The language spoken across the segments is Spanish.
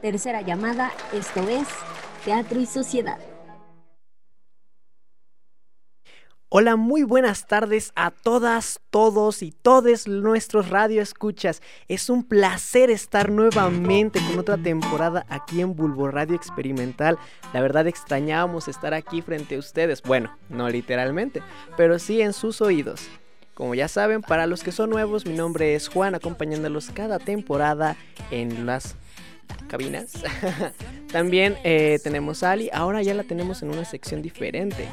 Tercera llamada, esto es Teatro y Sociedad. Hola, muy buenas tardes a todas, todos y todos nuestros radio escuchas. Es un placer estar nuevamente con otra temporada aquí en Bulbo Radio Experimental. La verdad extrañábamos estar aquí frente a ustedes. Bueno, no literalmente, pero sí en sus oídos. Como ya saben, para los que son nuevos, mi nombre es Juan, acompañándolos cada temporada en las cabinas. También eh, tenemos a Ali, ahora ya la tenemos en una sección diferente.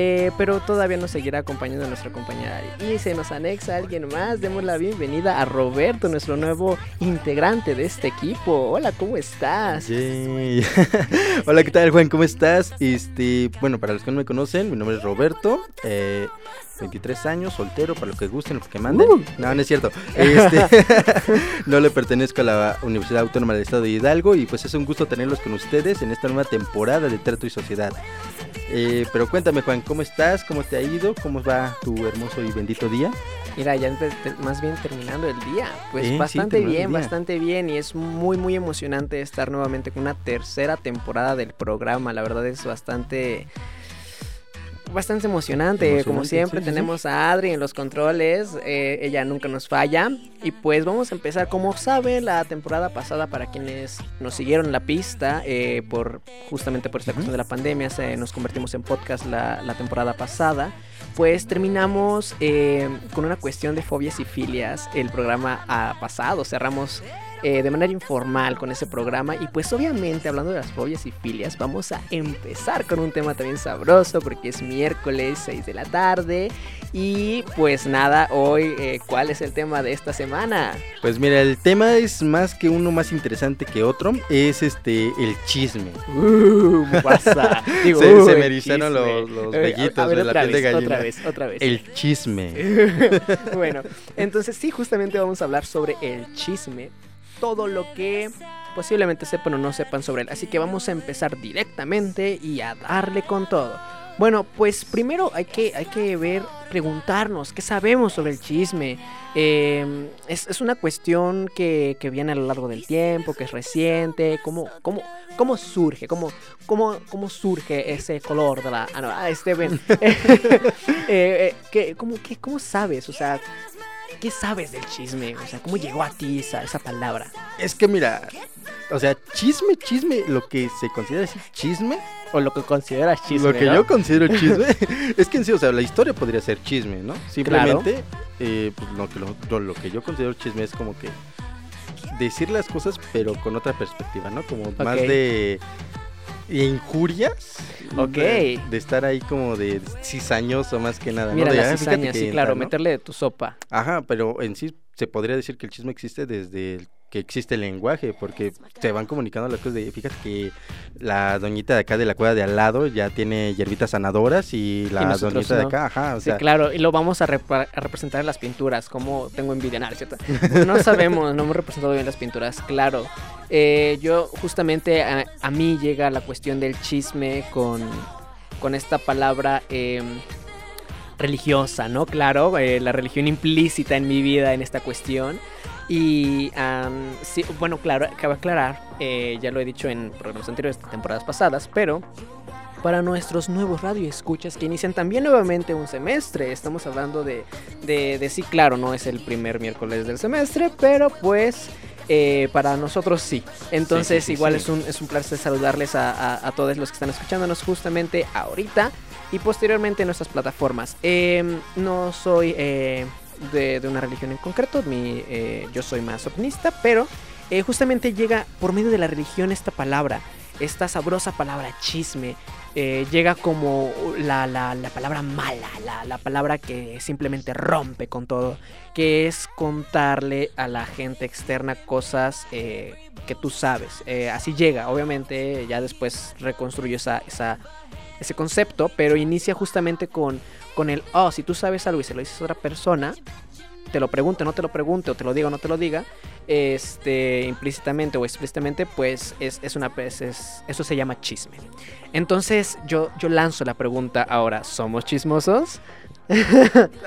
Eh, pero todavía nos seguirá acompañando nuestra compañera. Y se nos anexa alguien más. Demos la bienvenida a Roberto, nuestro nuevo integrante de este equipo. Hola, ¿cómo estás? Hola, ¿qué tal, Juan? ¿Cómo estás? Este, bueno, para los que no me conocen, mi nombre es Roberto. Eh, 23 años, soltero, para lo que gusten, lo que manden. Uh. no, no es cierto. Este, no le pertenezco a la Universidad Autónoma del Estado de Hidalgo y pues es un gusto tenerlos con ustedes en esta nueva temporada de Trato y Sociedad. Eh, pero cuéntame, Juan, ¿cómo estás? ¿Cómo te ha ido? ¿Cómo va tu hermoso y bendito día? Mira, ya más bien terminando el día. Pues eh, bastante bien, bastante bien. Y es muy, muy emocionante estar nuevamente con una tercera temporada del programa. La verdad es bastante bastante emocionante. Como siempre, tenemos a Adri en los controles. Eh, ella nunca nos falla. Y pues vamos a empezar. Como saben, la temporada pasada, para quienes nos siguieron la pista, eh, por justamente por esta cuestión de la pandemia, se, nos convertimos en podcast la, temporada pasada. Pues terminamos eh, con una cuestión de fobias y filias. El programa ha pasado. Cerramos eh, de manera informal con ese programa. Y pues obviamente hablando de las fobias y filias, vamos a empezar con un tema también sabroso porque es miércoles 6 de la tarde. Y pues nada, hoy, eh, ¿cuál es el tema de esta semana? Pues mira, el tema es más que uno más interesante que otro, es este, el chisme. Uh, pasa. Digo, se, se, me erizaron los, los vellitos de la piel de gallina. Otra vez, otra vez. El chisme. bueno, entonces sí, justamente vamos a hablar sobre el chisme todo lo que posiblemente sepan o no sepan sobre él. Así que vamos a empezar directamente y a darle con todo. Bueno, pues primero hay que, hay que ver, preguntarnos qué sabemos sobre el chisme. Em, es, una cuestión que, viene a lo largo del tiempo, que es reciente. ¿Cómo, cómo, cómo surge? ¿Cómo, cómo, ¿Cómo surge ese color de la... Ah, no, ah, este. Eh, eh, cómo, ¿Cómo sabes? O sea, ¿Qué sabes del chisme? O sea, ¿cómo llegó a ti esa, esa palabra? Es que mira, o sea, chisme, chisme, lo que se considera así chisme. O lo que consideras chisme. Lo que yo considero chisme. es que en sí, o sea, la historia podría ser chisme, ¿no? Simplemente, eh, pues, lo, que, lo, que yo considero chisme es como que decir las cosas, pero con otra perspectiva, ¿no? Como más de injurias. Ok. De, estar ahí como de cizañoso más que nada. Mira, ¿no? la cizaña, sí, claro, meterle de tu sopa. Ajá, pero en sí se podría decir que el chisme existe desde el que existe el lenguaje, porque se van comunicando las cosas de, fíjate que la doñita de acá de la cueva de al lado ya tiene hierbitas sanadoras y la doñita de acá, ajá, o sí, claro, y lo vamos a, representar en las pinturas, como tengo envidia, ¿cierto? no sabemos, no hemos representado bien las pinturas, claro. Eh, yo justamente a, mí llega la cuestión del chisme con, con esta palabra... Em, religiosa, ¿no? Claro, eh, la religión implícita en mi vida en esta cuestión. Y sí, bueno, claro, cabe aclarar, eh, ya lo he dicho en programas anteriores, temporadas pasadas, pero para nuestros nuevos radioescuchas que inician también nuevamente un semestre. Estamos hablando de, de, sí, claro, no es el primer miércoles del semestre, pero pues eh, para nosotros sí. Entonces igual Es, un, es un placer saludarles a, todos los que están escuchándonos justamente ahorita y posteriormente en nuestras plataformas. Em, no soy... Eh, de, una religión en concreto, mi, eh, yo soy más optimista, pero eh, justamente llega por medio de la religión esta palabra, esta sabrosa palabra chisme, eh, llega como la, la, la palabra mala, la, la, palabra que simplemente rompe con todo, que es contarle a la gente externa cosas que tú sabes. así llega, obviamente ya después reconstruyo esa, ese concepto, pero inicia justamente con con el, oh, si tú sabes algo y se lo dices a otra persona, te lo pregunte, no te lo pregunte, o te lo diga o no te lo diga, este, implícitamente o explícitamente, pues es, es una, es, eso se llama chisme. Entonces yo, yo lanzo la pregunta ahora, ¿somos chismosos?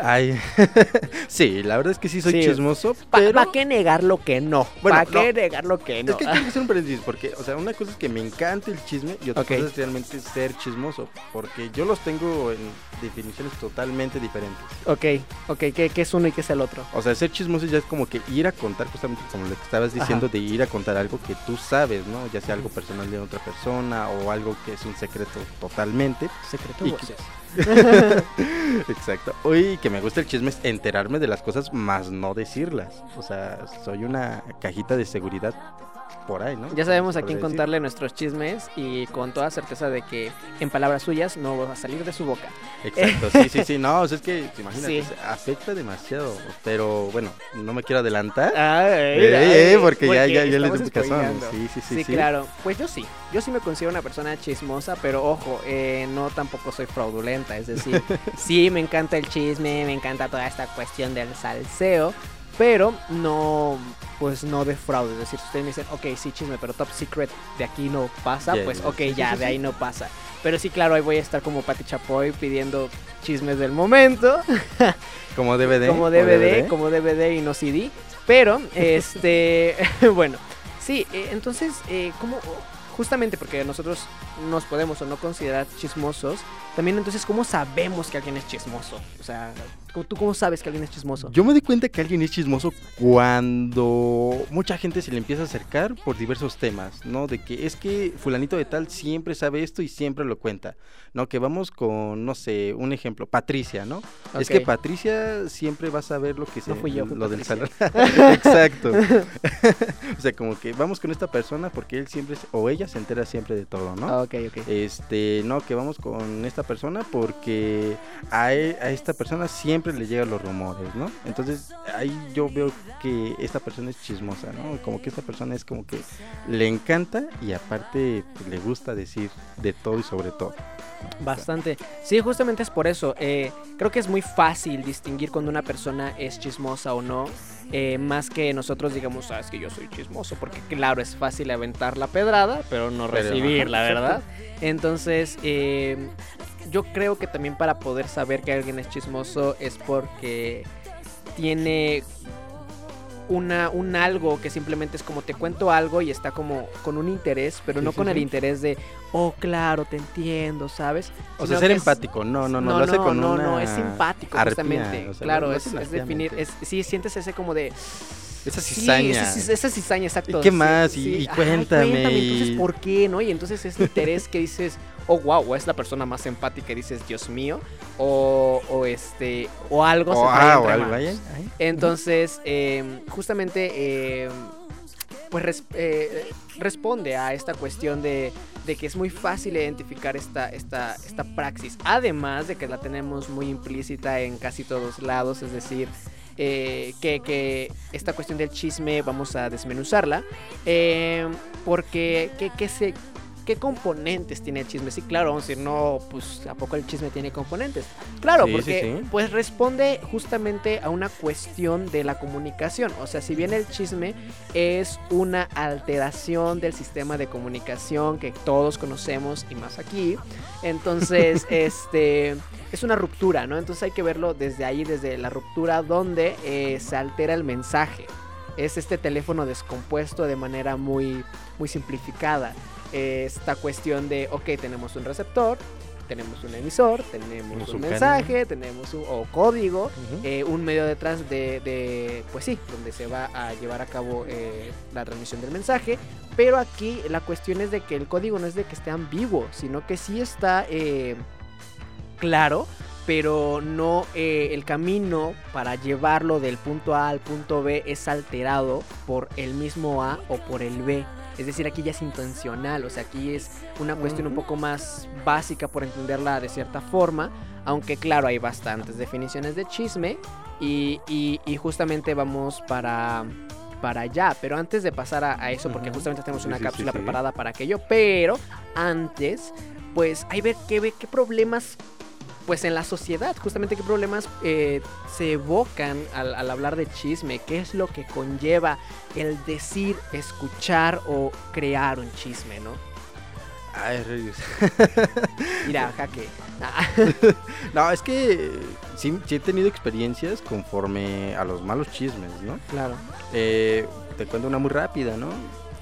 Ay, sí, la verdad es que sí soy Sí. chismoso, ¿Para pero... qué negar lo que no? Bueno, ¿Para qué no. negar lo que no? Es que quiero hacer un paréntesis, porque, o sea, una cosa es que me encanta el chisme y otra cosa es realmente ser chismoso, porque yo los tengo en definiciones totalmente diferentes. Ok, ok, ¿qué, qué es uno y qué es el otro? O sea, ser chismoso ya es como que ir a contar, justamente como lo que estabas diciendo, de ir a contar algo que tú sabes, ¿no? Ya sea algo personal de otra persona o algo que es un secreto totalmente. Secreto Y voces. Exacto. Hoy que me gusta el chisme es enterarme de las cosas, más no decirlas. O sea, soy una cajita de seguridad por ahí, ¿no? Ya sabemos a quién decir. contarle nuestros chismes y con toda certeza de que en palabras suyas no va a salir de su boca. Exacto, sí, sí, sí. No, o sea, es que, imagínate, Sí. afecta demasiado. Pero bueno, no me quiero adelantar. Ay, Eh, eh, porque ya, ya, ya les sí, sí. Sí, sí. claro. Pues yo sí. Yo sí me considero una persona chismosa, pero ojo, eh, no tampoco soy fraudulenta. Es decir, sí me encanta el chisme, me encanta toda esta cuestión del salseo, pero no, pues no de fraude. Es decir, si ustedes me dicen, ok, sí, chisme, pero top secret de aquí no pasa, pues ok, sí, ya, sí, de sí. ahí no pasa. Pero sí, claro, ahí voy a estar como Pati Chapoy pidiendo chismes del momento. Como DVD. como DVD, como DVD y no CD. Pero, este, bueno, sí, eh, entonces, eh, ¿cómo? Justamente porque nosotros nos podemos o no considerar chismosos, también entonces, ¿cómo sabemos que alguien es chismoso? O sea, ¿cómo- ¿tú cómo sabes que alguien es chismoso? Yo me di cuenta que alguien es chismoso cuando mucha gente se le empieza a acercar por diversos temas, ¿no? De que es que fulanito de tal siempre sabe esto y siempre lo cuenta, ¿no? Que vamos con, no sé, un ejemplo, Patricia, ¿no? Es que. Patricia siempre va a saber lo que se... No fui yo, fue lo del salón. Patricia. Exacto. o sea, como que vamos con esta persona porque él siempre, o ella se entera siempre de todo, ¿no? Ah, ok, ok. Este, no, que vamos con esta persona porque a, e- a esta persona siempre le llegan los rumores, ¿no? Entonces ahí yo veo que esta persona es chismosa, ¿no? Como que esta persona es como que le encanta y aparte pues, le gusta decir de todo y sobre todo. Bastante. Sí, justamente es por eso. eh, creo que es muy fácil distinguir cuando una persona es chismosa o no. eh, más que nosotros digamos, sabes que yo soy chismoso. Porque claro, es fácil aventar la pedrada, pero no recibirla, ¿verdad? Entonces, eh, yo creo que también para poder saber que alguien es chismoso es porque tiene una, un algo que simplemente es como te cuento algo y está como con un interés, pero Sí, no sí, con el sí. interés de, oh, claro, te entiendo, ¿sabes? O Sino sea, ser es- empático, no, no, no, no, lo hace con no, una no, es simpático arpía, justamente. o sea, claro, es, definir, es, sí, sientes ese como de... Esa Sí, cizaña. esa, cis- esa cizaña, exacto. ¿Y qué sí, más? sí. Y- y Ay, cuéntame, Entonces, y- ¿por qué, no? Y entonces ese interés que dices, oh, wow, es la persona más empática y dices, Dios mío, o, o este, o algo O, se trae ah, entre o manos. Entonces, eh, justamente, eh, pues res- eh, responde a esta cuestión de, de que es muy fácil identificar esta, esta, esta praxis. Además de que la tenemos muy implícita en casi todos lados, es decir, eh, que, que esta cuestión del chisme vamos a desmenuzarla. eh, porque, ¿qué, qué se, ¿qué componentes tiene el chisme? Sí, claro, vamos a decir, no, pues ¿a poco el chisme tiene componentes? Claro, Sí, sí, porque sí. pues responde justamente a una cuestión de la comunicación. O sea, si bien el chisme es una alteración del sistema de comunicación que todos conocemos y más aquí, entonces este es una ruptura, ¿no? Entonces hay que verlo desde ahí, desde la ruptura donde eh, se altera el mensaje. Es este teléfono descompuesto de manera muy, muy simplificada. Esta cuestión de, ok, tenemos un receptor, tenemos un emisor, tenemos un un mensaje, tenemos un o código, eh, un medio detrás de, de, pues sí, donde se va a llevar a cabo eh, la transmisión del mensaje. Pero aquí la cuestión es de que el código no es de que esté ambiguo, sino que sí está eh, claro, pero no eh, el camino para llevarlo del punto A al punto B es alterado por el mismo A o por el B. Es decir, aquí ya es intencional, o sea, aquí es una cuestión un poco más básica por entenderla de cierta forma, aunque claro, hay bastantes definiciones de chisme y, y- y justamente vamos para, para allá. Pero antes de pasar a, a eso, porque justamente tenemos una sí, cápsula sí, sí. preparada para aquello, pero antes, pues hay ver qué, ve- qué problemas pues en la sociedad, justamente qué problemas eh, se evocan al, al hablar de chisme, qué es lo que conlleva el decir, escuchar o crear un chisme, ¿no? Ay, rayos. Mira, jaque. Ah, No, es que sí, sí he tenido experiencias conforme a los malos chismes, ¿no? Claro. Eh, te cuento una muy rápida, ¿no?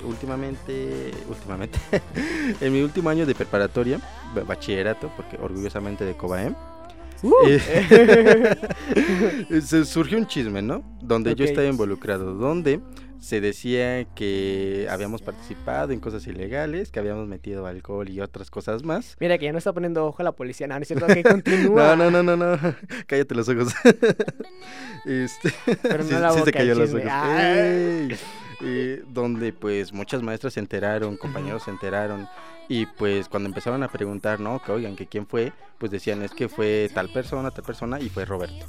Últimamente, últimamente, en mi último año de preparatoria, ba- bachillerato, porque orgullosamente de Cobaem, Uh. eh, se surgió un chisme, ¿no? Donde yo estaba involucrado, donde se decía que habíamos participado en cosas ilegales, que habíamos metido alcohol y otras cosas más. Mira que ya no está poniendo ojo a la policía, no, no es cierto que continúa. No, no, no, no, no. Cállate los ojos. este, Pero no sí, la sí boca se cayó los ojos. Ah. Ey. Eh, donde pues muchas maestras se enteraron, compañeros se enteraron y pues cuando empezaron a preguntar, ¿no? Que oigan, que quién fue, pues decían es que fue tal persona, tal persona y fue Roberto,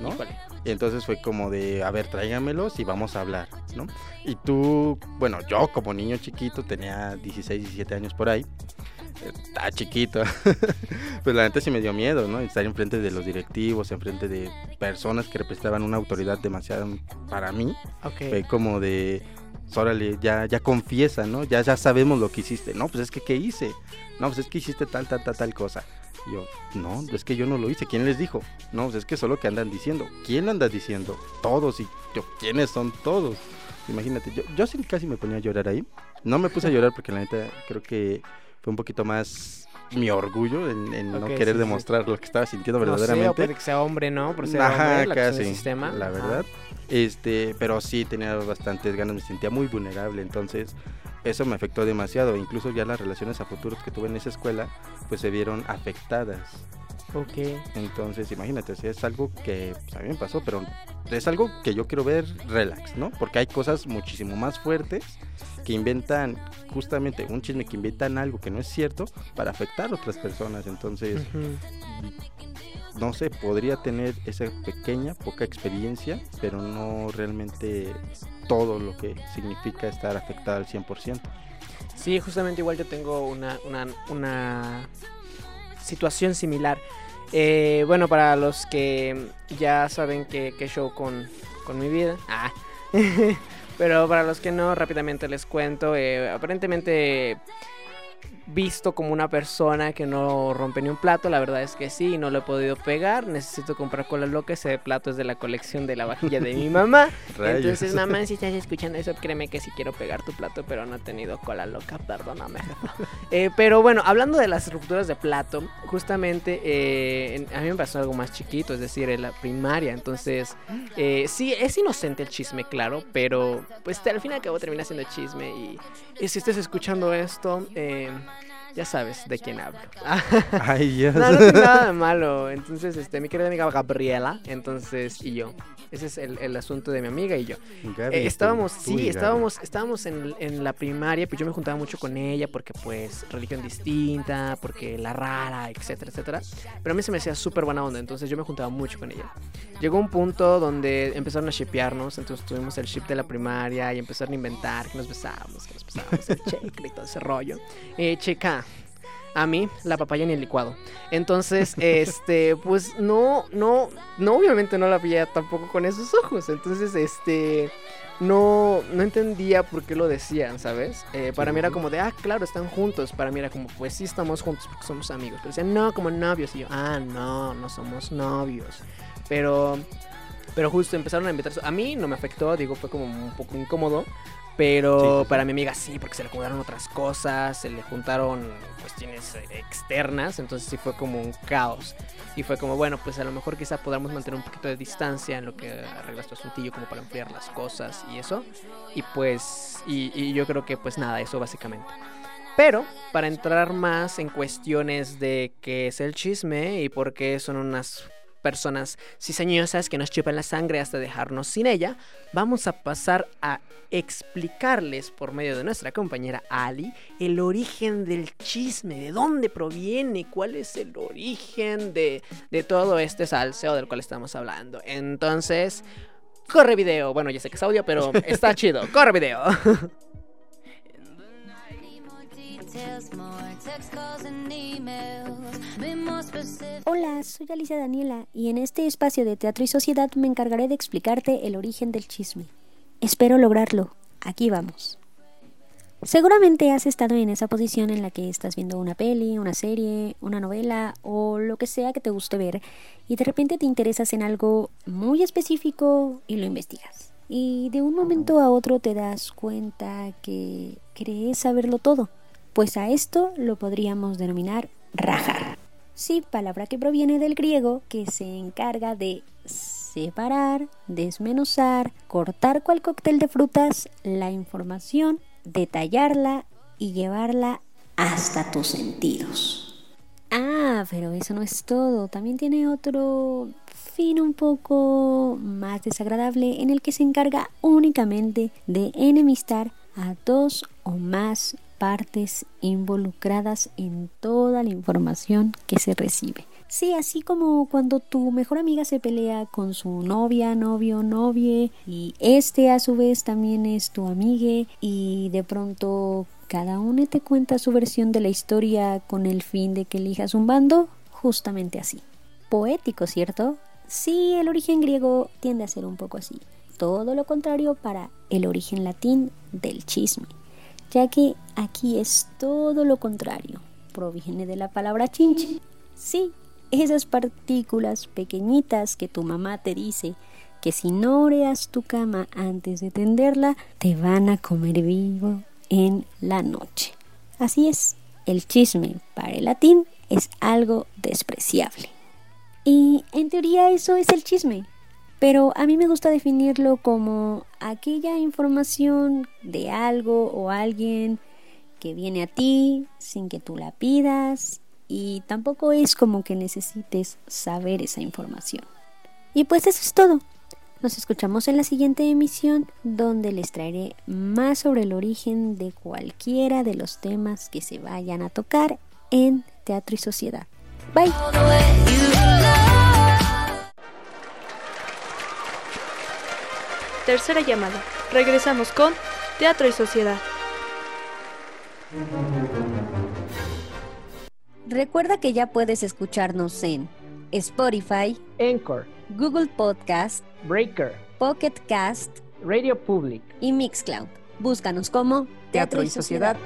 ¿no? Híjole. Y entonces fue como de, a ver, tráigamelos y vamos a hablar, ¿no? Y tú, bueno, yo como niño chiquito, tenía 16, 17 años por ahí, estaba chiquito, pues la neta sí me dio miedo, ¿no? Estar enfrente de los directivos, enfrente de personas que representaban una autoridad demasiado para mí, Ok. fue como de, órale, ya, ya confiesa, ¿no? Ya, ya sabemos lo que hiciste. No, pues es que, ¿qué hice? No, pues es que hiciste tal, tal, tal, tal cosa. Yo, no, es que yo no lo hice. ¿Quién les dijo? No, pues es que solo que andan diciendo. ¿Quién anda diciendo? Todos. Y yo, ¿quiénes son todos? Imagínate, yo, yo sí casi me ponía a llorar ahí. No me puse a llorar porque la neta creo que fue un poquito más mi orgullo en, no querer sí. demostrar lo que estaba sintiendo No sé, o verdaderamente. que sea hombre, ¿no? Por ser Ajá, hombre, la casi, del sistema. la verdad. Este, pero sí tenía bastantes ganas, me sentía muy vulnerable, entonces eso me afectó demasiado. Incluso ya las relaciones a futuros que tuve en esa escuela, pues se vieron afectadas. Ok. Entonces, imagínate, sea, es algo que pues, a mí me pasó, pero es algo que yo quiero ver relax, ¿no? Porque hay cosas muchísimo más fuertes que inventan, justamente un chisme que inventan algo que no es cierto para afectar a otras personas. Entonces, no sé, podría tener esa pequeña, poca experiencia, pero no realmente todo lo que significa estar afectada al 100%. Sí, justamente igual yo tengo una, una, una situación similar. Eh, bueno, para los que ya saben que, show con, con mi vida. Ah. Pero para los que no, rápidamente les cuento. eh, aparentemente visto como una persona que no rompe ni un plato, la verdad es que sí, no lo he podido pegar, necesito comprar cola loca, ese plato es de la colección de la vajilla de mi mamá. Rayos. Entonces, mamá, si estás escuchando eso, créeme que sí quiero pegar tu plato, pero no he tenido cola loca, perdóname. Eh, pero bueno, hablando de las rupturas de plato, justamente eh, a mí me pasó algo más chiquito, es decir, en la primaria. Entonces, eh, sí, es inocente el chisme, claro, pero pues al fin y al cabo termina siendo chisme. Y, y si estás escuchando esto, eh, ya sabes de quién hablo. Ay, Dios. No, no tiene nada de malo. Entonces, este, mi querida amiga Gabriela, entonces, y yo. Ese es el, el asunto de mi amiga y yo. Gaby, Eh, estábamos, tú sí, estábamos, estábamos en, en la primaria, pues yo me juntaba mucho con ella porque pues religión distinta, porque la rara, etcétera, etcétera. Pero a mí se me hacía súper buena onda, entonces yo me juntaba mucho con ella. Llegó un punto donde empezaron a shipearnos, entonces tuvimos el ship de la primaria y empezaron a inventar que nos besábamos, que nos besábamos, el checle y todo ese rollo. Eh, checa. A mí, la papaya ni el licuado. Entonces, este, pues no, no, no, obviamente no la veía tampoco con esos ojos. Entonces, este, no, no entendía por qué lo decían, ¿sabes? Eh, para mí era como de, ah, claro, están juntos. Para mí era como, pues sí, estamos juntos porque somos amigos. Pero decían, no, como novios. Y yo, ah, no, no somos novios. Pero, pero justo empezaron a invitar. A mí no me afectó, digo, fue como un poco incómodo. Pero Sí, para mi amiga sí, porque se le juntaron otras cosas, se le juntaron cuestiones externas, entonces sí fue como un caos. Y fue como, bueno, pues a lo mejor quizá podamos mantener un poquito de distancia en lo que arreglas tu asuntillo como para enfriar las cosas y eso. Y pues, y, y yo creo que pues nada, eso básicamente. Pero para entrar más en cuestiones de qué es el chisme y por qué son unas personas cizañosas que nos chupan la sangre hasta dejarnos sin ella, vamos a pasar a explicarles por medio de nuestra compañera Ali el origen del chisme, de dónde proviene, cuál es el origen de, de todo este salseo del cual estamos hablando. Entonces, corre video. Bueno, ya sé que es audio, pero está chido. Corre video. Hola, soy Alicia Daniela y en este espacio de Teatro y Sociedad me encargaré de explicarte el origen del chisme. Espero lograrlo. Aquí vamos. Seguramente has estado en esa posición en la que estás viendo una peli, una serie, una novela o lo que sea que te guste ver y de repente te interesas en algo muy específico y lo investigas. Y de un momento a otro te das cuenta que crees saberlo todo. Pues a esto lo podríamos denominar rajar. Sí, palabra que proviene del griego que se encarga de separar, desmenuzar, cortar cual cóctel de frutas la información detallarla y llevarla hasta tus sentidos. Ah, pero eso no es todo. También tiene otro fin un poco más desagradable en el que se encarga únicamente de enemistar a dos o más partes involucradas en toda la información que se recibe. Sí, así como cuando tu mejor amiga se pelea con su novia, novio, novie y este a su vez también es tu amigue y de pronto cada uno te cuenta su versión de la historia con el fin de que elijas un bando, justamente así. Poético, ¿cierto? Sí, el origen griego tiende a ser un poco así. Todo lo contrario para el origen latín del chisme, ya que aquí es todo lo contrario. Proviene de la palabra chinche. Sí, esas partículas pequeñitas que tu mamá te dice que si no oreas tu cama antes de tenderla, te van a comer vivo en la noche. Así es, el chisme para el latín es algo despreciable. Y en teoría eso es el chisme, pero a mí me gusta definirlo como aquella información de algo o alguien que viene a ti sin que tú la pidas y tampoco es como que necesites saber esa información. Y pues eso es todo. Nos escuchamos en la siguiente emisión donde les traeré más sobre el origen de cualquiera de los temas que se vayan a tocar en Teatro y Sociedad. Bye. Tercera llamada. Regresamos con Teatro y Sociedad. Recuerda que ya puedes escucharnos en Spotify, Anchor, Google Podcast, Breaker, Pocket Cast Radio Public y Mixcloud. Búscanos como Teatro y Sociedad.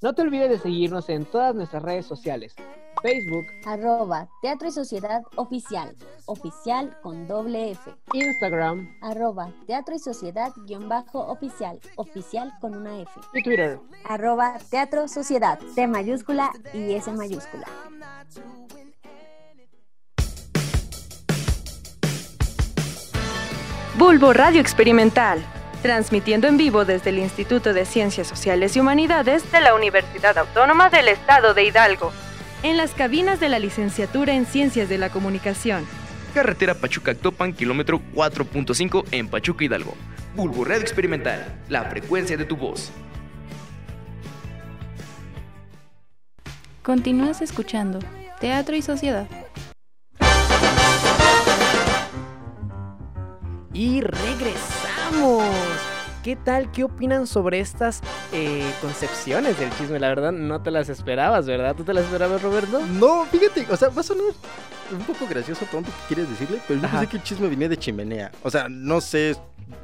No te olvides de seguirnos en todas nuestras redes sociales. Facebook, Arroba Teatro y Sociedad Oficial. Oficial con doble F. Instagram Arroba Teatro y Sociedad guion bajo oficial. Oficial con una F. y Twitter. Arroba Teatro Sociedad. T mayúscula y S mayúscula. Bulbo Radio Experimental, transmitiendo en vivo desde el Instituto de Ciencias Sociales y Humanidades de la Universidad Autónoma del Estado de Hidalgo, en las cabinas de la licenciatura en Ciencias de la Comunicación. Carretera Pachuca-Actopan, kilómetro 4.5 en Pachuca Hidalgo. Bulbo Radio Experimental, la frecuencia de tu voz. Continúas escuchando Teatro y Sociedad. Y regresamos. ¿Qué tal? ¿Qué opinan sobre estas eh, concepciones del chisme? La verdad, no te las esperabas, ¿verdad? ¿Tú te las esperabas, Roberto? No, fíjate, o sea, va a sonar un poco gracioso, tonto, ¿qué quieres decirle? Pero yo Ajá. pensé que el chisme venía de chimenea. O sea, no sé,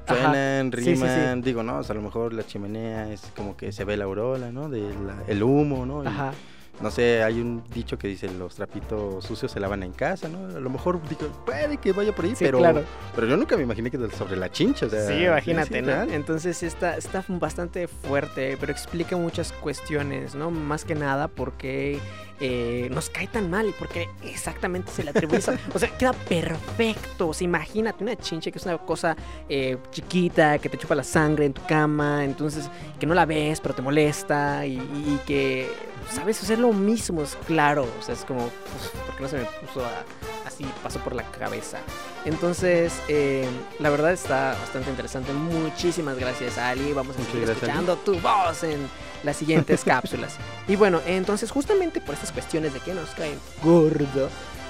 suenan, Sí, sí, sí. riman, digo, no, o sea, a lo mejor la chimenea es como que se ve la aurora, ¿no? De la- el humo, ¿no? Y, Ajá. No sé, hay un dicho que dice los trapitos sucios se lavan en casa, ¿no? A lo mejor digo, puede que vaya por ahí, Sí, pero, claro. pero yo nunca me imaginé que sobre la chincha, o sea, Sí, imagínate, ¿no? Entonces está, está bastante fuerte, pero explica muchas cuestiones, ¿no? Más que nada porque eh, nos cae tan mal y porque exactamente se le atribuye O sea, queda perfecto. O sea, imagínate una chinche que es una cosa eh, chiquita, que te chupa la sangre en tu cama, entonces que no la ves, pero te molesta y, y que, ¿sabes? Hacer lo mismo, es claro. O sea, es como, pues, ¿por qué no se me puso a- así, pasó por la cabeza? Entonces, eh, la verdad está bastante interesante. Muchísimas gracias, Ali. Vamos a Muchas seguir gracias, Ali. escuchando tu voz en las siguientes cápsulas. Y bueno, entonces, justamente por estas cuestiones de que nos caen gordo,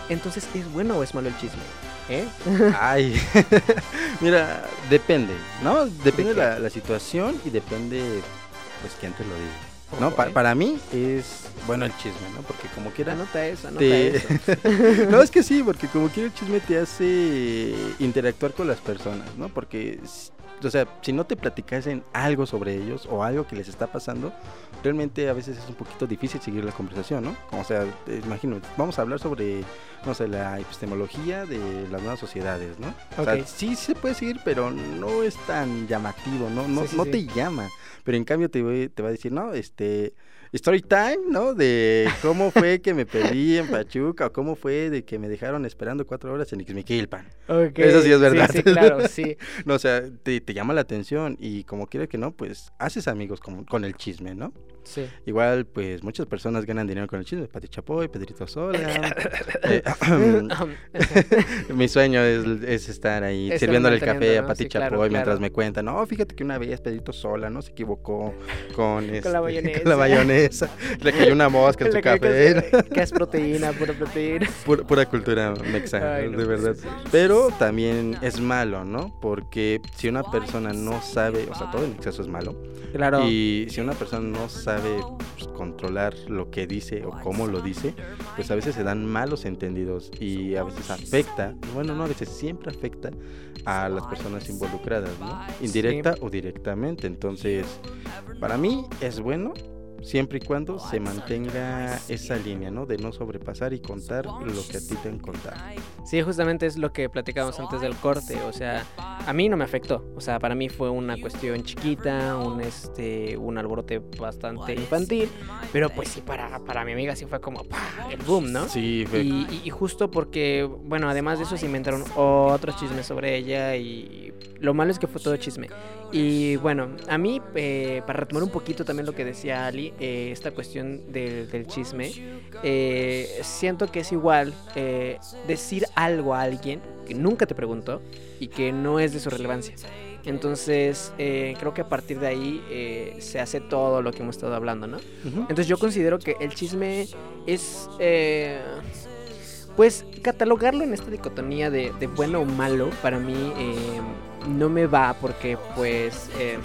entonces, ¿es bueno o es malo el chisme? ¿Eh? Ay, mira, depende, ¿no? Depende la, la situación y depende, pues, quién te lo diga. No, Pa- para mí es bueno el chisme, ¿no? Porque como quiera... Anota eso, anota te- eso. no, es que sí, porque como quiera el chisme te hace interactuar con las personas, ¿no? Porque o sea, si no te platicasen algo sobre ellos o algo que les está pasando, realmente a veces es un poquito difícil seguir la conversación, ¿no? O sea, imagino, vamos a hablar sobre, no sé, la epistemología de las nuevas sociedades, ¿no? O sea, sí se puede seguir, pero no es tan llamativo, ¿no? No, Sí, sí, no sí. te llama. Pero en cambio te, te va a decir, no, este, story time, ¿no? De cómo fue que me perdí en Pachuca o cómo fue de que me dejaron esperando cuatro horas en Ixmiquilpan. Ok, Eso sí es verdad. Sí, claro, sí. No, o sea, te, te llama la atención y como quieras que no, pues haces amigos con, con el chisme, ¿no? sí. Igual, pues muchas personas ganan dinero con el chisme. Pati Chapoy, Pedrito Sola. eh, mi sueño es, es estar ahí sirviéndole el café a. Pati Sí, claro, Chapoy mientras claro. me cuentan. No, fíjate que una vez Pedrito Sola no se equivocó con, este, la con mayonesa. la mayonesa. Le cayó una mosca en su café. Que, es proteína, pura proteína. Pura, pura cultura mexa, Ay, no, de verdad. sí, sí. Pero también es malo, ¿no? Porque si una persona no sabe, o sea, todo en exceso es malo. Claro. Y si una persona no sabe pues, controlar lo que dice o cómo lo dice, pues a veces se dan malos entendidos y a veces afecta, bueno, no a veces siempre afecta a las personas involucradas, ¿no? Indirecta o directamente. Entonces, para mí es bueno siempre y cuando se mantenga esa línea, ¿no? De no sobrepasar y contar lo que a ti te han contado. Sí, justamente es lo que platicábamos antes del corte, o sea, a mí no me afectó, o sea, para mí fue una cuestión chiquita, un este un alborote bastante infantil, pero pues sí para, para mi amiga sí fue como ¡pah! el boom, ¿no? Sí, fue- Y, y- y justo porque, bueno, además de eso se inventaron otros chismes sobre ella y lo malo es que fue todo chisme. Y bueno, a mí, eh, para retomar un poquito también lo que decía Ali, eh, esta cuestión del, del chisme, eh, siento que es igual eh, decir algo a alguien que nunca te preguntó y que no es de su relevancia. Entonces, creo que a partir de ahí se hace todo lo que hemos estado hablando, ¿no? Entonces yo considero que el chisme es, pues, catalogarlo en esta dicotomía de, de bueno o malo, para mí eh, no me va porque, pues, eh,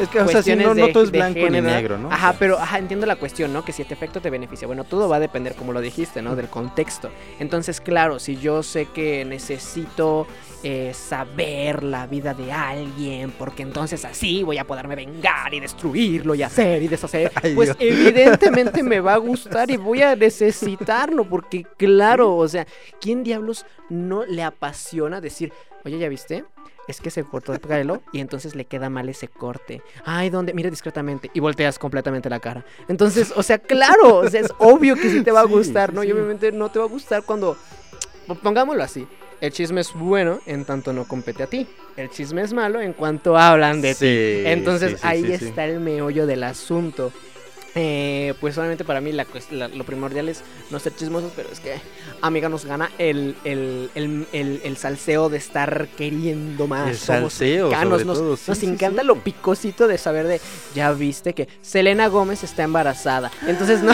Es que, o sea, si no, no de- todo es blanco ni negro, ¿no? Ajá, pero ajá, entiendo la cuestión, ¿no? Que si este efecto te beneficia. Bueno, todo va a depender, como lo dijiste, ¿no? Del contexto. Entonces, claro, si yo sé que necesito eh, saber la vida de alguien, porque entonces así voy a poderme vengar y destruirlo y hacer y deshacer, Ay, pues Dios. evidentemente me va a gustar y voy a necesitarlo, porque claro, o sea, ¿quién diablos no le apasiona decir, oye, ¿ya viste? Es que se cortó el pelo y entonces le queda mal ese corte. Ay, ¿dónde? Mira discretamente. Y volteas completamente la cara. Entonces, o sea, claro, o sea, es obvio que sí te va a gustar, ¿no? Y obviamente no te va a gustar cuando. Pongámoslo así. El chisme es bueno en tanto no compete a ti. El chisme es malo en cuanto hablan de ti. Entonces sí, sí, ahí está el meollo del asunto. Eh, pues solamente para mí la la- lo primordial es no ser chismosos, pero es que, amiga, nos gana el, el, el, el- el salseo de estar queriendo más. El Somos salseo, sobre nos, todo, sí, nos sí, encanta sí. lo picosito de saber de, ya viste que Selena Gómez está embarazada. Entonces no,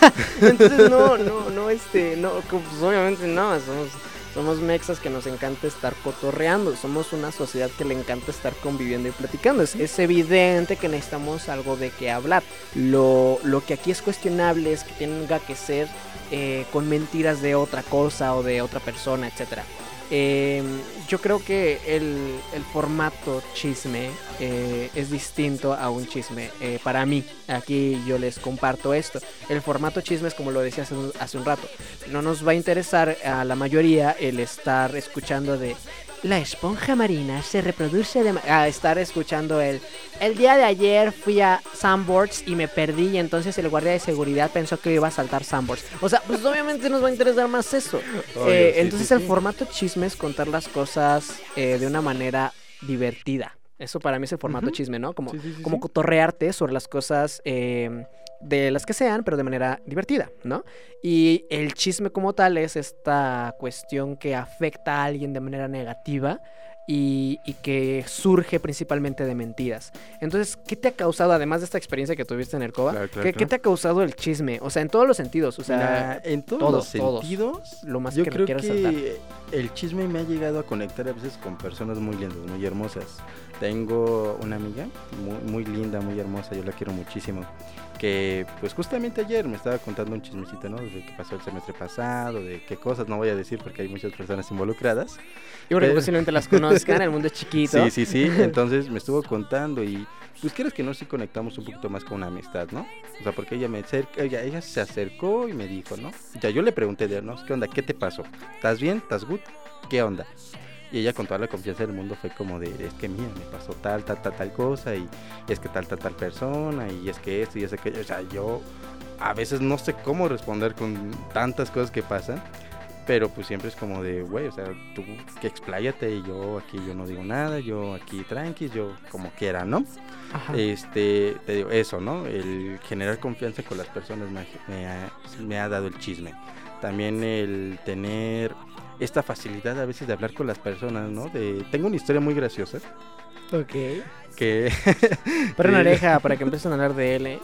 entonces no, no, no, este, no, pues obviamente no, somos... Somos mexas que nos encanta estar cotorreando. Somos una sociedad que le encanta estar conviviendo y platicando. Es, es evidente que necesitamos algo de qué hablar. Lo, lo que aquí es cuestionable es que tenga que ser eh, con mentiras de otra cosa o de otra persona, etcétera. Eh, yo creo que el, el formato chisme eh, es distinto a un chisme. Eh, para mí, aquí yo les comparto esto. El formato chisme es como lo decía hace un, hace un rato. No nos va a interesar a la mayoría el estar escuchando de la esponja marina se reproduce de... ma-", A estar escuchando el... El día de ayer fui a Sandboards y me perdí y entonces el guardia de seguridad pensó que iba a saltar Sandboards. O sea, pues obviamente nos va a interesar más eso. Obvio, Eh, sí, entonces sí, el sí. formato chisme es contar las cosas eh, de una manera divertida. Eso para mí es el formato chisme, ¿no? Como, como cotorrearte sobre las cosas eh, de las que sean, pero de manera divertida, ¿no? Y el chisme como tal es esta cuestión que afecta a alguien de manera negativa y, y que surge principalmente de mentiras. Entonces, ¿qué te ha causado, además de esta experiencia que tuviste en el COBA, Claro, claro, ¿qué, te ha causado el chisme? O sea, en todos los sentidos, o sea, en todos, todos, los todos. sentidos, lo más yo que creo quieras que saltar. el chisme me ha llegado a conectar a veces con personas muy lindas, muy hermosas. Tengo una amiga muy, muy linda, muy hermosa, yo la quiero muchísimo. Que pues justamente ayer me estaba contando un chismecito, ¿no? De qué pasó el semestre pasado, de qué cosas, no voy a decir porque hay muchas personas involucradas. Creo que Pero- posiblemente las conozcan, el mundo es chiquito. Sí, sí, sí. Entonces me estuvo contando y pues quieres que no, sí conectamos un poquito más con una amistad, ¿no? O sea, porque ella me acerca, ella, ella se acercó y me dijo, ¿no? Ya yo le pregunté de, ¿no? ¿Qué onda? ¿Qué te pasó? ¿Estás bien? ¿Estás good? ¿Qué onda? Y ella con toda la confianza del mundo fue como de, es que mira, me pasó tal, tal, tal, tal cosa y es que tal, tal, tal persona y es que esto y es aquello. O sea, yo a veces no sé cómo responder con tantas cosas que pasan. Pero pues siempre es como de, güey, o sea, tú que expláyate y yo aquí yo no digo nada, yo aquí tranqui, yo como quiera, ¿no? Ajá. Este, te digo, eso, ¿no? El generar confianza con las personas me ha, me ha- me ha dado el chisme. También el tener esta facilidad a veces de hablar con las personas, ¿no? De, tengo una historia muy graciosa Ok. que... Pero una oreja para que empiecen a hablar de él, ¿eh?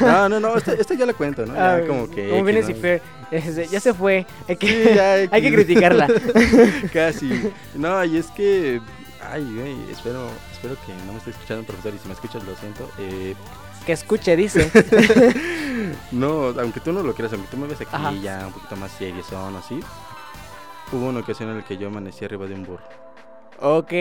no, no, no, esta, esta ya la cuento, ¿no? Ya Ah, como que... Como X, vienes ¿no? y Fer, este, ya se fue. Hay que, Sí, ya, hay que criticarla. Casi. No, y es que. Ay, güey, espero, espero que no me esté escuchando, profesor. Y si me escuchas, lo siento. Eh, que escuche, dice. no, aunque tú no lo quieras, aunque tú me ves aquí Ajá. ya un poquito más serio, son así. Hubo una ocasión en la que yo amanecí arriba de un burro. Ok.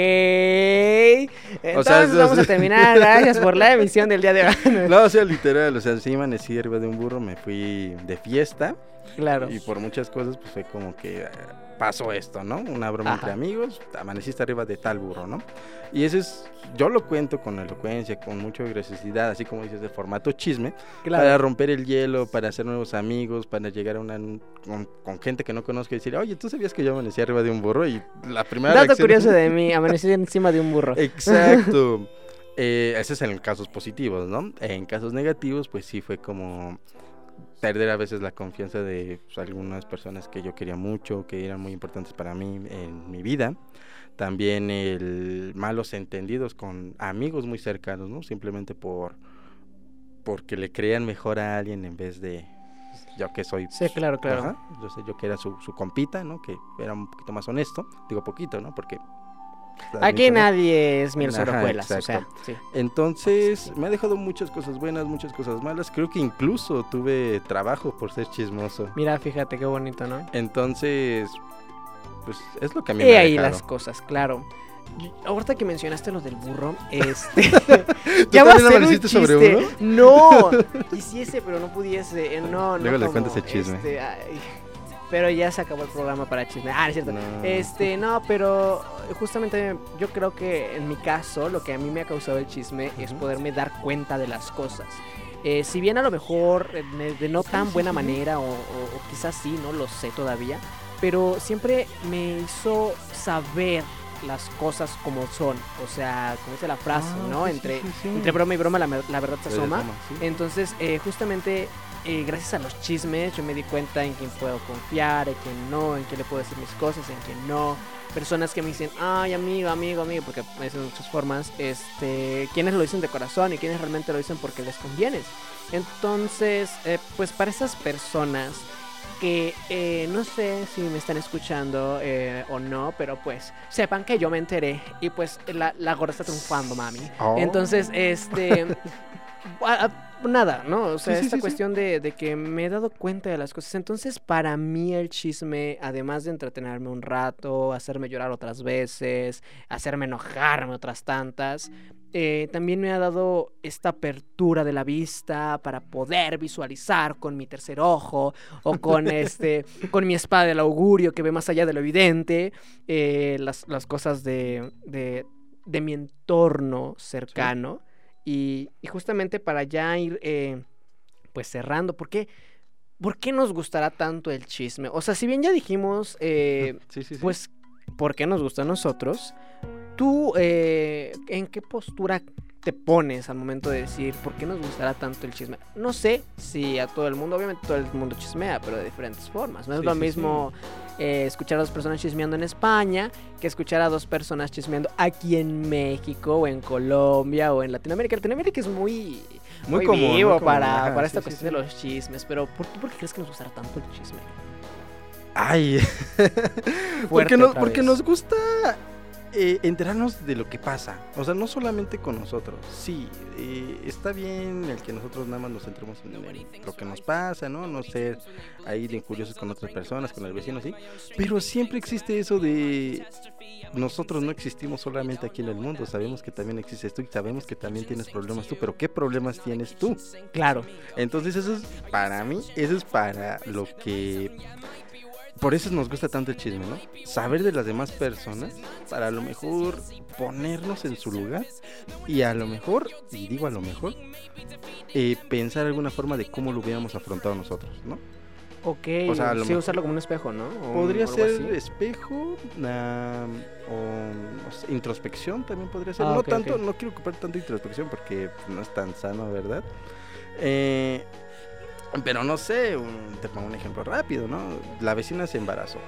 Entonces sea, vamos a terminar. Gracias por la emisión del día de hoy. No, o sea, literal, o sea, sí amanecí arriba de un burro, me fui de fiesta. Claro. Y por muchas cosas, pues fue como que eh, pasó esto, ¿no? Una broma Ajá. entre amigos, amaneciste arriba de tal burro, ¿no? Y eso es, yo lo cuento con elocuencia, con mucha graciosidad, así como dices, de formato chisme, para romper el hielo, para hacer nuevos amigos, para llegar a una, con, con gente que no conozco y decir, oye, ¿tú sabías que yo amanecí arriba de un burro? Y la primera Dato reacción- curioso de mí, amanecí encima de un burro. Exacto. Eh, ese es en casos positivos, ¿no? En casos negativos, pues sí fue como perder a veces la confianza de pues, algunas personas que yo quería mucho, que eran muy importantes para mí en mi vida. También el malos entendidos con amigos muy cercanos, ¿no? Simplemente por porque le crean mejor a alguien en vez de pues, yo que soy Sí, claro, claro. Ajá, yo sé yo que era su, su compita, ¿no? Que era un poquito más honesto. Digo poquito, ¿no? Porque Aquí nadie es miel sobre hojuelas, o sea, sí. Entonces, me ha dejado muchas cosas buenas, muchas cosas malas. Creo que incluso tuve trabajo por ser chismoso. Mira, fíjate qué bonito, ¿no? Entonces, pues es lo que a mí Y me ha ahí dejado. las cosas, claro. Ahorita que mencionaste lo del burro, este. ¿Tú ya va a ser un sobre uno? No, quisiese, pero no pudiese. eh, No, no. Luego le cuento ese chisme. este, ay, pero ya se acabó el programa para chisme. Ah, es cierto. No. Este, no, pero justamente yo creo que en mi caso, lo que a mí me ha causado el chisme es Ujú. poderme dar cuenta de las cosas. Eh, si bien a lo mejor eh, de, no tan buena manera, o, o- o quizás sí, no lo sé todavía, pero siempre me hizo saber las cosas como son. O sea, como dice la frase, Ah, ¿no? sí, entre, sí, sí. entre broma y broma la, la verdad se asoma. Entonces, eh, justamente eh, gracias a los chismes, yo me di cuenta en quién puedo confiar, en quién no, en quién le puedo decir mis cosas, en quién no. Personas que me dicen, ay, amigo, amigo, amigo, porque es de muchas formas. Este, quienes lo dicen de corazón y quienes realmente lo dicen porque les conviene. Entonces, eh, pues para esas personas que eh, no sé si me están escuchando eh, o no, pero pues sepan que yo me enteré y pues la, la gorda está triunfando, mami. Oh. Entonces, este. a- a- nada, ¿no? O sea, Sí, esta sí, cuestión de, de que me he dado cuenta de las cosas. Entonces, para mí el chisme, además de entretenerme un rato, hacerme llorar otras veces, hacerme enojarme otras tantas, eh, también me ha dado esta apertura de la vista para poder visualizar con mi tercer ojo o con este con mi espada del augurio que ve más allá de lo evidente eh, las, las cosas de, de, de mi entorno cercano y, y justamente para ya ir eh, pues cerrando ¿por qué, ¿por qué nos gustará tanto el chisme? O sea, si bien ya dijimos eh, Sí, sí, sí. pues, ¿por qué nos gusta a nosotros? ¿Tú eh, en qué postura te pones al momento de decir por qué nos gustará tanto el chisme? No sé si a todo el mundo, obviamente todo el mundo chismea, pero de diferentes formas. No es Sí, lo sí, mismo eh, escuchar a dos personas chismeando en España que escuchar a dos personas chismeando aquí en México o en Colombia o en Latinoamérica. Latinoamérica es muy, Muy muy, común, muy vivo común, para, para esta cuestión de los chismes. Pero ¿por, ¿tú por qué crees que nos gustará tanto el chisme? Ay. Porque, porque nos gusta eh, enterarnos de lo que pasa. O sea, no solamente con nosotros. Sí, eh, está bien el que nosotros nada más nos centremos en, en lo que nos pasa, ¿no? No ser ahí de curiosos con otras personas, con el vecino, sí. Pero siempre existe eso de nosotros no existimos solamente aquí en el mundo, sabemos que también existes tú y sabemos que también tienes problemas tú, pero ¿qué problemas tienes tú? Claro. Entonces eso es para mí, eso es para lo que... Por eso nos gusta tanto el chisme, ¿no? Saber de las demás personas para a lo mejor ponernos en su lugar y a lo mejor, y digo a lo mejor, eh, pensar alguna forma de cómo lo hubiéramos afrontado nosotros, ¿no? Ok, O sea, sí, usarlo como un espejo, ¿no? O Podría ser así. espejo ah, o introspección también podría ser. Ah, no tanto, no quiero ocupar tanto introspección porque no es tan sano, ¿verdad? Eh, pero no sé, un- te pongo un ejemplo rápido, ¿no? La vecina se embarazó.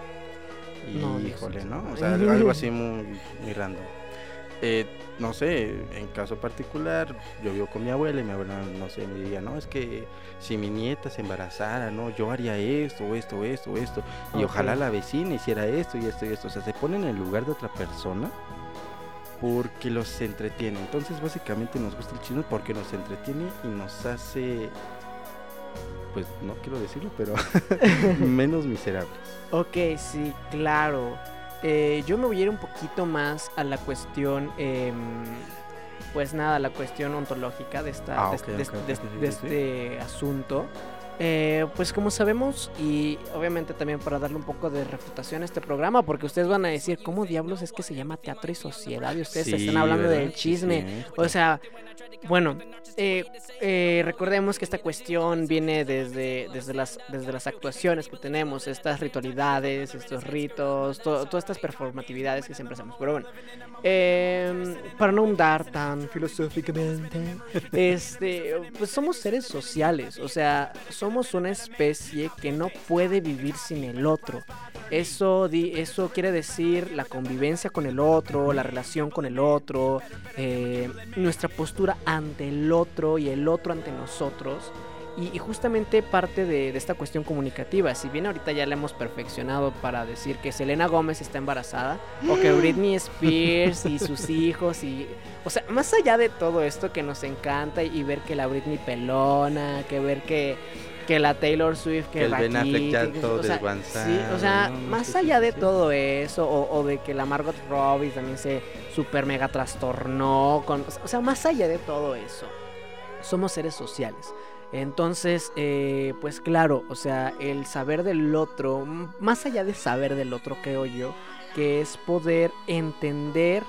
Y, No, híjole. ¿no? O sea, algo así muy, muy random. Eh, no sé, en caso particular, yo vivo con mi abuela y mi abuela, no sé, me diría, no, es que si mi nieta se embarazara, no, yo haría esto, esto, esto, esto, y ojalá la vecina hiciera esto y esto y esto, o sea, se ponen en el lugar de otra persona porque los entretiene. Entonces, básicamente nos gusta el chisme porque nos entretiene y nos hace, pues no quiero decirlo, pero menos miserables. Ok, sí, claro. Eh, yo me voy a ir un poquito más a la cuestión, em, pues nada, la cuestión ontológica de, esta, Ah, de, ok, de- ok, de- ok, sí, de sí, sí. este asunto. Eh, pues como sabemos, y obviamente también para darle un poco de refutación a este programa, porque ustedes van a decir, ¿cómo diablos es que se llama teatro y sociedad? Y ustedes Sí, están hablando ¿verdad? del chisme. O sea, bueno, eh, eh, recordemos que esta cuestión viene desde, desde, las, desde las actuaciones que tenemos, estas ritualidades, estos ritos, to- todas estas performatividades que siempre hacemos. Pero bueno, eh, para no hundar tan filosóficamente, este, pues somos seres sociales, o sea, somos una especie que no puede vivir sin el otro. Eso, eso quiere decir la convivencia con el otro, la relación con el otro, eh, nuestra postura ante el otro y el otro ante nosotros. Y, y justamente parte de, de esta cuestión comunicativa, si bien ahorita ya la hemos perfeccionado para decir que Selena Gómez está embarazada, o que Britney Spears y sus hijos, y. O sea, más allá de todo esto que nos encanta y, ver que la Britney pelona, que ver que, que la Taylor Swift, que, Que el Ben Affleck ya todo o sea, Sí, o sea, más allá de sí. todo eso, o, o de que la Margot Robbie también se super mega trastornó, con, o sea, más allá de todo eso, somos seres sociales. Entonces, eh, pues claro, o sea, el saber del otro, más allá de saber del otro, creo yo, que es poder entender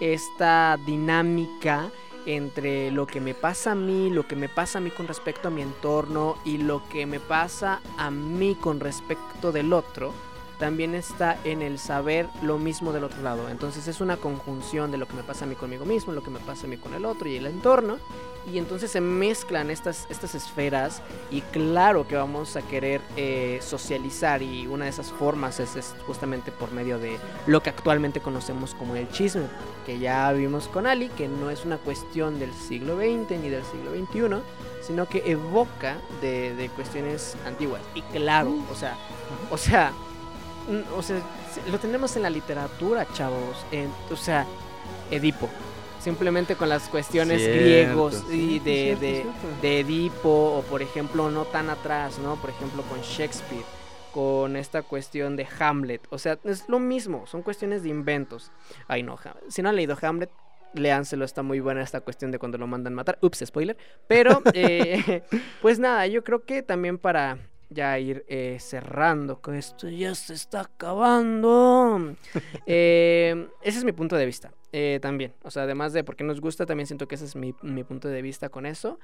esta dinámica entre lo que me pasa a mí, lo que me pasa a mí con respecto a mi entorno y lo que me pasa a mí con respecto del otro, también está en el saber lo mismo del otro lado. Entonces es una conjunción de lo que me pasa a mí conmigo mismo, lo que me pasa a mí con el otro y el entorno. Y entonces se mezclan estas, estas esferas y claro que vamos a querer eh, socializar y una de esas formas es, es justamente por medio de lo que actualmente conocemos como el chisme, que ya vimos con Ali, que no es una cuestión del siglo XX ni del siglo XXI, sino que evoca de, de cuestiones antiguas. Y claro, o sea, o sea, o sea, se- lo tenemos en la literatura, chavos. en- o sea, Edipo. Simplemente con las cuestiones Cierto, griegos y de, cierto, de, cierto. de Edipo, o por ejemplo, no tan atrás, ¿no? Por ejemplo, con Shakespeare, con esta cuestión de Hamlet. O sea, es lo mismo, son cuestiones de inventos. Ay, no, si no han leído Hamlet, léanselo, está muy buena esta cuestión de cuando lo mandan matar. Ups, spoiler. Pero, eh, pues nada, yo creo que también para ya ir eh, cerrando, que esto ya se está acabando. Eh, ese es mi punto de vista. eh, también, o sea, además de porque nos gusta, también siento que ese es mi, mi punto de vista con eso.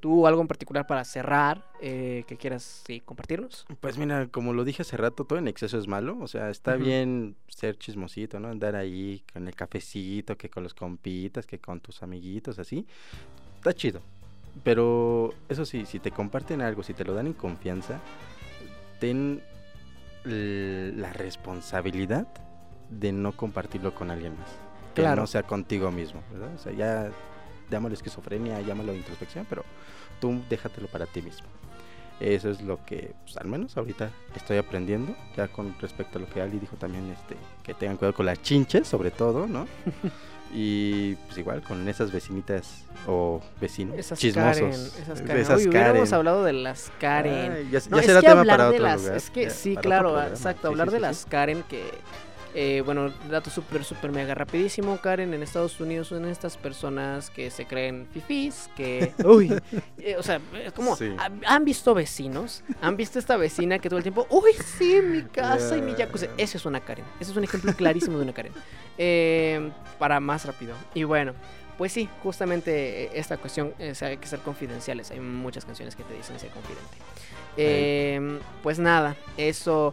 ¿Tú algo en particular para cerrar que quieras sí, compartirnos? Pues mira, como lo dije hace rato, todo en exceso es malo. O sea, está Ujú. bien ser chismosito, ¿no? Andar ahí con el cafecito, que con los compitas, que con tus amiguitos, así. Está chido. Pero eso sí, si te comparten algo, si te lo dan en confianza, ten la responsabilidad de no compartirlo con alguien más. Que no sea contigo mismo, ¿verdad? O sea, ya llámalo esquizofrenia, llámalo introspección, pero tú déjatelo para ti mismo. Eso es lo que, pues, al menos ahorita estoy aprendiendo. Ya con respecto a lo que Ali dijo también, este, que tengan cuidado con las chinches, sobre todo, ¿no? y pues igual con esas vecinitas o vecinos Esas chismosos. Karen, esas Karen. Esas Uy, hubiéramos Karen. hablado de las Karen. Ay, ya No, ya será tema para otro las, lugar. Es que ya, sí, claro, exacto. Sí, hablar sí, de sí, las. Karen que, eh, bueno, dato súper, súper mega rapidísimo. Karen en Estados Unidos son estas personas que se creen fifís, que, uy, eh, o sea, es como, Sí. ¿han- ¿han visto vecinos? ¿Han visto esta vecina que todo el tiempo, uy, sí, mi casa y mi jacuzzi? Ese es una Karen. Ese es un ejemplo clarísimo de una Karen. Eh, para más rápido. Y bueno. Pues sí, justamente esta cuestión es, hay que ser confidenciales. Hay muchas canciones que te dicen ser confidente. Eh, pues nada, eso.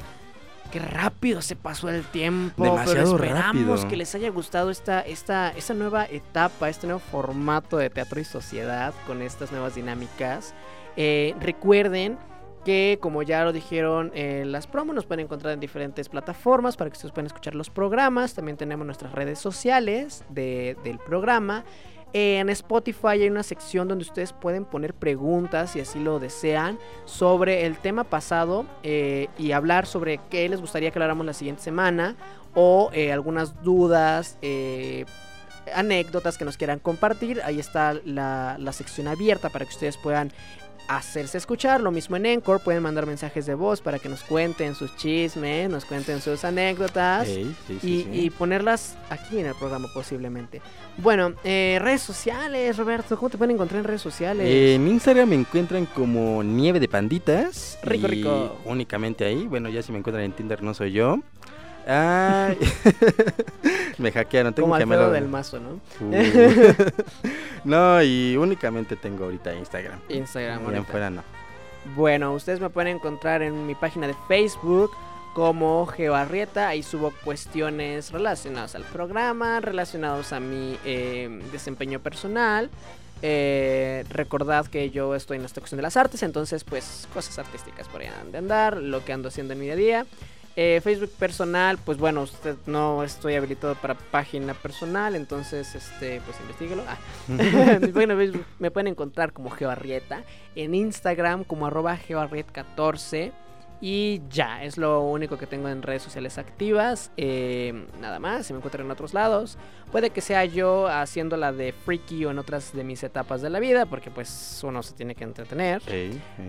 Qué rápido se pasó el tiempo. Demasiado pero esperamos rápido. que les haya gustado esta, esta, esta nueva etapa, este nuevo formato de teatro y sociedad con estas nuevas dinámicas. Eh, recuerden que como ya lo dijeron eh, las promos nos pueden encontrar en diferentes plataformas para que ustedes puedan escuchar los programas también tenemos nuestras redes sociales de- del programa en Spotify hay una sección donde ustedes pueden poner preguntas si así lo desean sobre el tema pasado eh, y hablar sobre qué les gustaría que habláramos la siguiente semana o eh, algunas dudas eh, anécdotas que nos quieran compartir. Ahí está la, la sección abierta para que ustedes puedan hacerse escuchar. Lo mismo en Encore, pueden mandar mensajes de voz para que nos cuenten sus chismes, nos cuenten sus anécdotas. Ey, sí, sí, y, sí. y ponerlas aquí en el programa posiblemente. Bueno, eh, redes sociales, Roberto, ¿cómo te pueden encontrar en redes sociales? En Instagram me encuentran como Nieve de Panditas. Rico, y rico. Únicamente ahí. Bueno, ya si me encuentran en Tinder no soy yo. Ay, me hackearon. Tengo Como un Alfredo del Mazo, ¿no? Uh. no, y únicamente tengo ahorita Instagram. Instagram. Y en ahorita. fuera no. Bueno, ustedes me pueden encontrar en mi página de Facebook como Geobarrieta. Ahí subo cuestiones relacionadas al programa, relacionados a mi eh, desempeño personal. Eh, recordad que yo estoy en esta cuestión de las artes, entonces pues cosas artísticas por ahí han de andar, lo que ando haciendo en mi día a día. Eh, Facebook personal, pues bueno, usted no estoy habilitado para página personal, entonces este, pues investiguelo. Ah. Facebook me pueden encontrar como Geobarrieta, en Instagram como arroba geobarriet14 y ya, es lo único que tengo en redes sociales activas. eh, nada más, si me encuentran en otros lados. Puede que sea yo haciendo la de freaky o en otras de mis etapas de la vida, porque pues uno se tiene que entretener.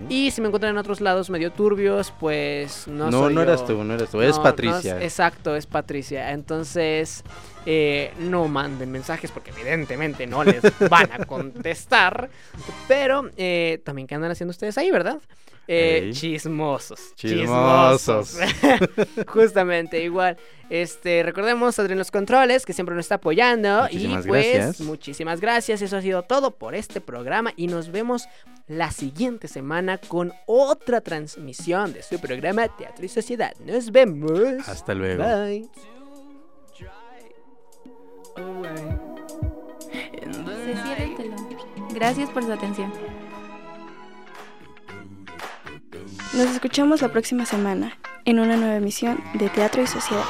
Y si me encuentran en otros lados medio turbios, pues no No, no, soy yo. eras tú, no eras tú. Es No, Patricia. no es- exacto, es Patricia. Entonces, eh, no manden mensajes porque evidentemente no les van a contestar. Pero eh, también, ¿qué andan haciendo ustedes ahí, verdad? Eh, Ey. Chismosos. Chismosos. Justamente, igual. Este, recordemos a Adrián los controles, que siempre nos está apoyando. Muchísimas y pues, gracias. muchísimas gracias. Eso ha sido todo por este programa. Y nos vemos la siguiente semana con otra transmisión de su programa Teatro y Sociedad. Nos vemos. Hasta luego. Bye. Se cierra el telón. Gracias por su atención. Nos escuchamos la próxima semana en una nueva emisión de Teatro y Sociedad.